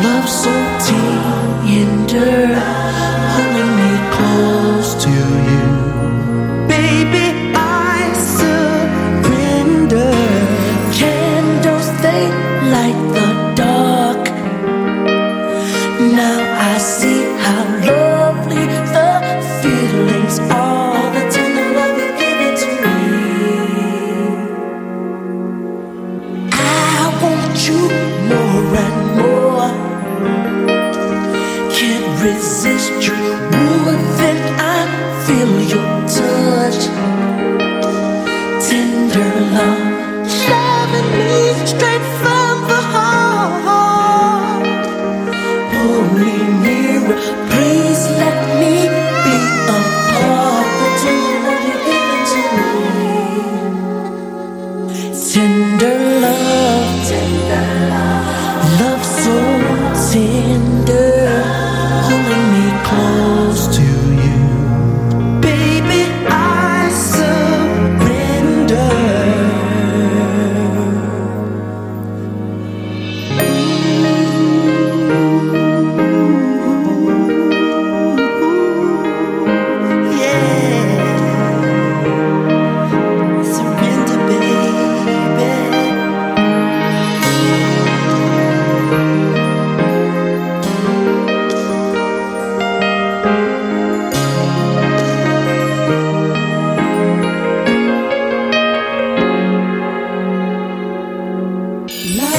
Love so tender, holding me close to you. Baby, I surrender. Candles, they light the dark. Now I see how lovely the feelings are. you more and more can't resist you more La